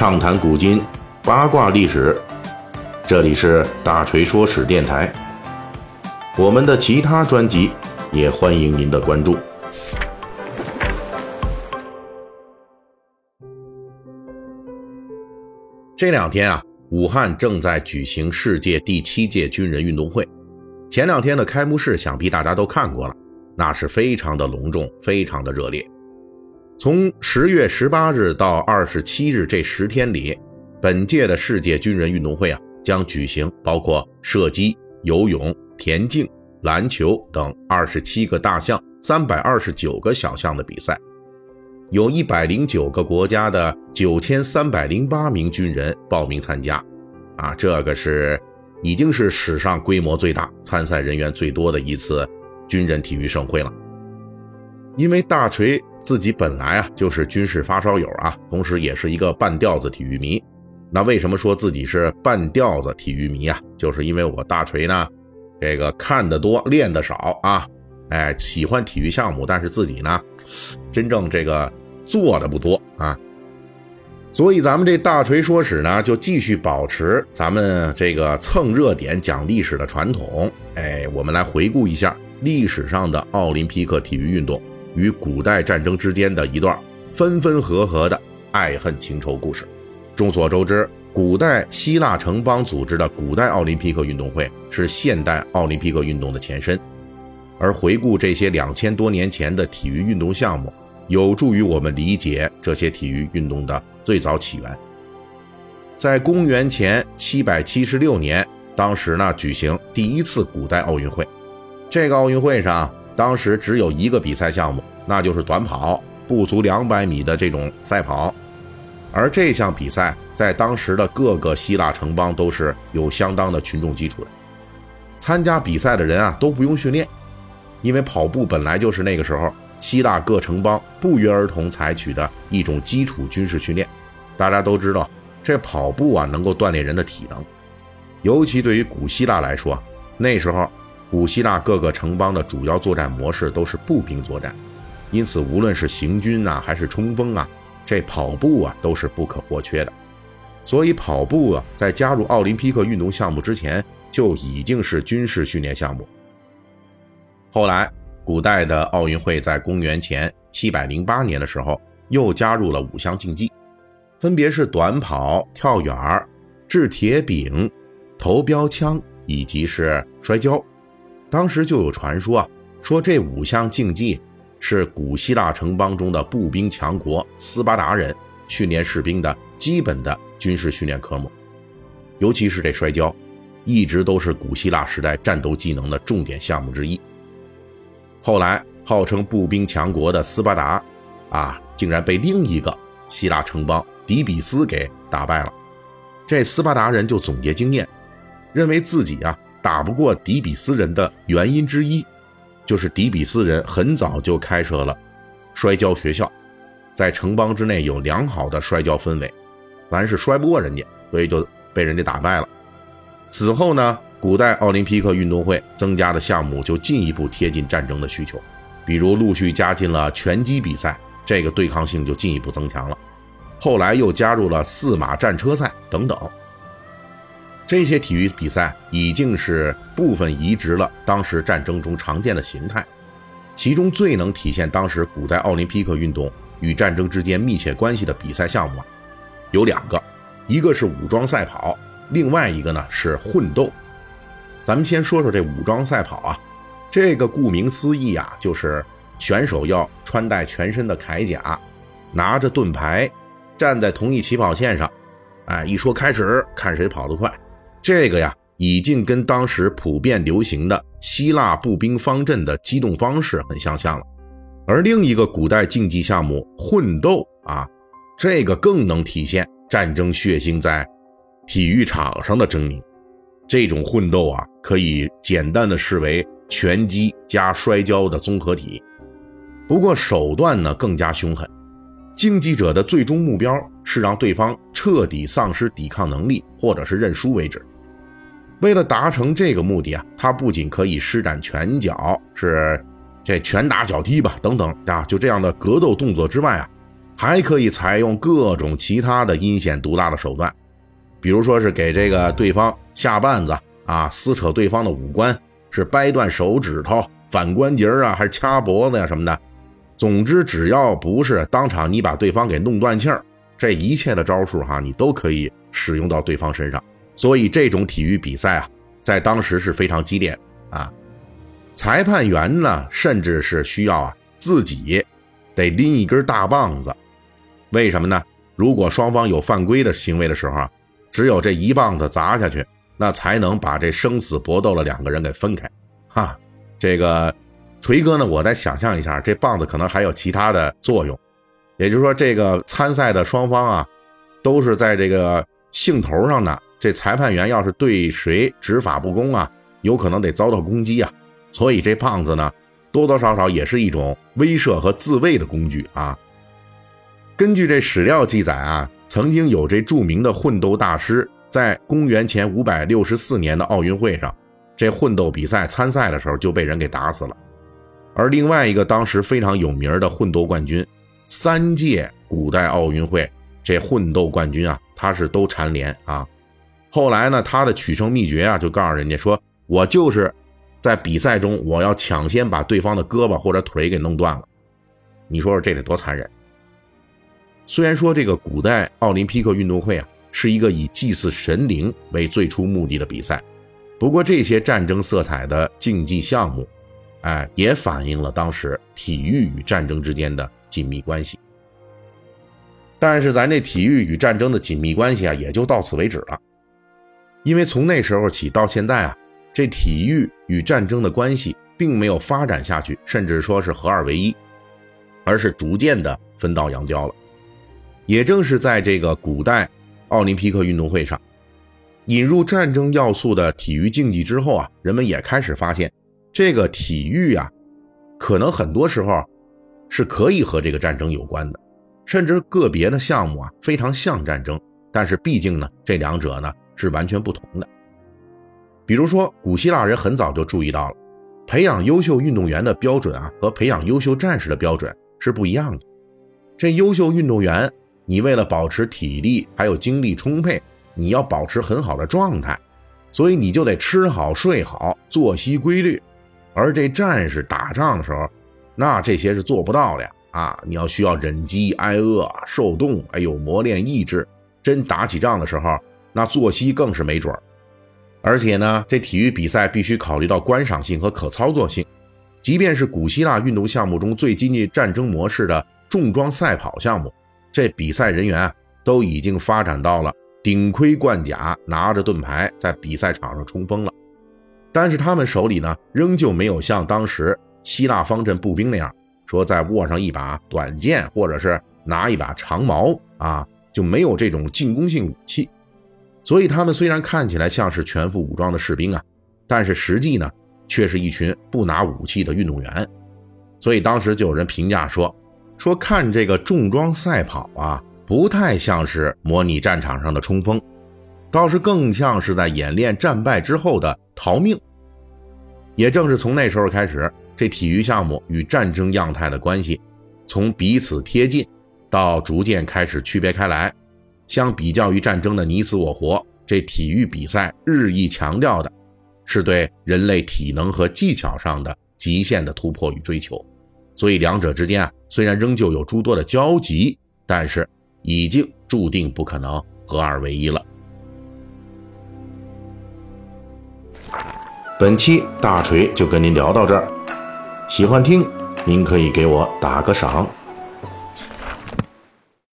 畅谈古今，八卦历史。这里是大锤说史电台。我们的其他专辑也欢迎您的关注。这两天啊，武汉正在举行世界第七届军人运动会。前两天的开幕式，想必大家都看过了，那是非常的隆重，非常的热烈。从十月十八日到二十七日这十天里，本届的世界军人运动会啊，将举行包括射击、游泳、田径、篮球等二十七个大项、三百二十九个小项的比赛，有一百零九个国家的九千三百零八名军人报名参加，啊，这个是。已经是史上规模最大、参赛人员最多的一次军人体育盛会了。因为大锤自己本来啊就是军事发烧友啊，同时也是一个半吊子体育迷。那为什么说自己是半吊子体育迷啊？就是因为我大锤呢，这个看得多，练得少啊。哎，喜欢体育项目，但是自己呢，真正这个做的不多啊。所以咱们这大锤说史呢，就继续保持咱们这个蹭热点讲历史的传统。哎，我们来回顾一下历史上的奥林匹克体育运动与古代战争之间的一段分分合合的爱恨情仇故事。众所周知，古代希腊城邦组织的古代奥林匹克运动会是现代奥林匹克运动的前身。而回顾这些两千多年前的体育运动项目，有助于我们理解这些体育运动的。最早起源在公元前七百七十六年，当时呢举行第一次古代奥运会。这个奥运会上，当时只有一个比赛项目，那就是短跑，不足两百米的这种赛跑。而这项比赛在当时的各个希腊城邦都是有相当的群众基础的。参加比赛的人啊都不用训练，因为跑步本来就是那个时候希腊各城邦不约而同采取的一种基础军事训练。大家都知道，这跑步啊能够锻炼人的体能，尤其对于古希腊来说，那时候古希腊各个城邦的主要作战模式都是步兵作战，因此无论是行军啊还是冲锋啊，这跑步啊都是不可或缺的。所以跑步啊在加入奥林匹克运动项目之前就已经是军事训练项目。后来，古代的奥运会在公元前七百零八年的时候又加入了五项竞技。分别是短跑、跳远、掷铁饼、投标枪以及是摔跤。当时就有传说啊，说这五项竞技是古希腊城邦中的步兵强国斯巴达人训练士兵的基本的军事训练科目。尤其是这摔跤，一直都是古希腊时代战斗技能的重点项目之一。后来，号称步兵强国的斯巴达，啊，竟然被另一个希腊城邦。底比斯给打败了，这斯巴达人就总结经验，认为自己啊打不过底比斯人的原因之一，就是底比斯人很早就开设了摔跤学校，在城邦之内有良好的摔跤氛围，凡是摔不过人家，所以就被人家打败了。此后呢，古代奥林匹克运动会增加的项目就进一步贴近战争的需求，比如陆续加进了拳击比赛，这个对抗性就进一步增强了。后来又加入了四马战车赛等等，这些体育比赛已经是部分移植了当时战争中常见的形态。其中最能体现当时古代奥林匹克运动与战争之间密切关系的比赛项目啊有两个，一个是武装赛跑，另外一个呢是混斗。咱们先说说这武装赛跑啊，这个顾名思义啊，就是选手要穿戴全身的铠甲，拿着盾牌。站在同一起跑线上，哎，一说开始，看谁跑得快。这个呀，已经跟当时普遍流行的希腊步兵方阵的机动方式很相像了。而另一个古代竞技项目混斗啊，这个更能体现战争血腥在体育场上的狰狞。这种混斗啊，可以简单的视为拳击加摔跤的综合体，不过手段呢更加凶狠。竞技者的最终目标是让对方彻底丧失抵抗能力，或者是认输为止。为了达成这个目的啊，他不仅可以施展拳脚，是这拳打脚踢吧等等啊，就这样的格斗动作之外啊，还可以采用各种其他的阴险毒辣的手段，比如说是给这个对方下绊子啊，撕扯对方的五官，是掰断手指头、反关节啊，还是掐脖子呀什么的。总之，只要不是当场你把对方给弄断气儿，这一切的招数哈，你都可以使用到对方身上。所以这种体育比赛啊，在当时是非常激烈啊。裁判员呢，甚至是需要啊自己得拎一根大棒子。为什么呢？如果双方有犯规的行为的时候啊，只有这一棒子砸下去，那才能把这生死搏斗的两个人给分开。哈，这个锤哥呢，我再想象一下，这棒子可能还有其他的作用，也就是说，这个参赛的双方啊，都是在这个兴头上的。这裁判员要是对谁执法不公啊，有可能得遭到攻击啊。所以这棒子呢，多多少少也是一种威慑和自卫的工具啊。根据这史料记载啊，曾经有这著名的混斗大师，在公元前五百六十四年的奥运会上，这混斗比赛参赛的时候就被人给打死了。而另外一个当时非常有名的混斗冠军，三届古代奥运会这混斗冠军啊，他是都蝉联啊。后来呢，他的取胜秘诀啊，就告诉人家说：“我就是在比赛中，我要抢先把对方的胳膊或者腿给弄断了。”你说说这得多残忍！虽然说这个古代奥林匹克运动会啊是一个以祭祀神灵为最初目的的比赛，不过这些战争色彩的竞技项目，哎，也反映了当时体育与战争之间的紧密关系。但是咱这体育与战争的紧密关系啊，也就到此为止了，因为从那时候起到现在啊，这体育与战争的关系并没有发展下去，甚至说是合二为一，而是逐渐的分道扬镳了。也正是在这个古代奥林匹克运动会上，引入战争要素的体育竞技之后啊，人们也开始发现，这个体育啊，可能很多时候是可以和这个战争有关的，甚至个别的项目啊非常像战争，但是毕竟呢，这两者呢是完全不同的。比如说，古希腊人很早就注意到了，培养优秀运动员的标准啊，和培养优秀战士的标准是不一样的。这优秀运动员。你为了保持体力还有精力充沛，你要保持很好的状态，所以你就得吃好睡好，作息规律。而这战士打仗的时候，那这些是做不到的呀！啊，你要需要忍饥挨饿、受冻，哎呦，磨练意志。真打起仗的时候，那作息更是没准儿。而且呢，这体育比赛必须考虑到观赏性和可操作性。即便是古希腊运动项目中最接近战争模式的重装赛跑项目。这比赛人员，都已经发展到了顶盔贯甲，拿着盾牌在比赛场上冲锋了。但是他们手里呢，仍旧没有像当时希腊方阵步兵那样，说再握上一把短剑，或者是拿一把长矛啊，就没有这种进攻性武器。所以他们虽然看起来像是全副武装的士兵啊，但是实际呢，却是一群不拿武器的运动员。所以当时就有人评价说。说看这个重装赛跑啊，不太像是模拟战场上的冲锋，倒是更像是在演练战败之后的逃命。也正是从那时候开始，这体育项目与战争样态的关系，从彼此贴近，到逐渐开始区别开来。相比较于战争的你死我活，这体育比赛日益强调的，是对人类体能和技巧上的极限的突破与追求。所以两者之间啊，虽然仍旧有诸多的交集，但是已经注定不可能合二为一了。本期大锤就跟您聊到这儿，喜欢听您可以给我打个赏。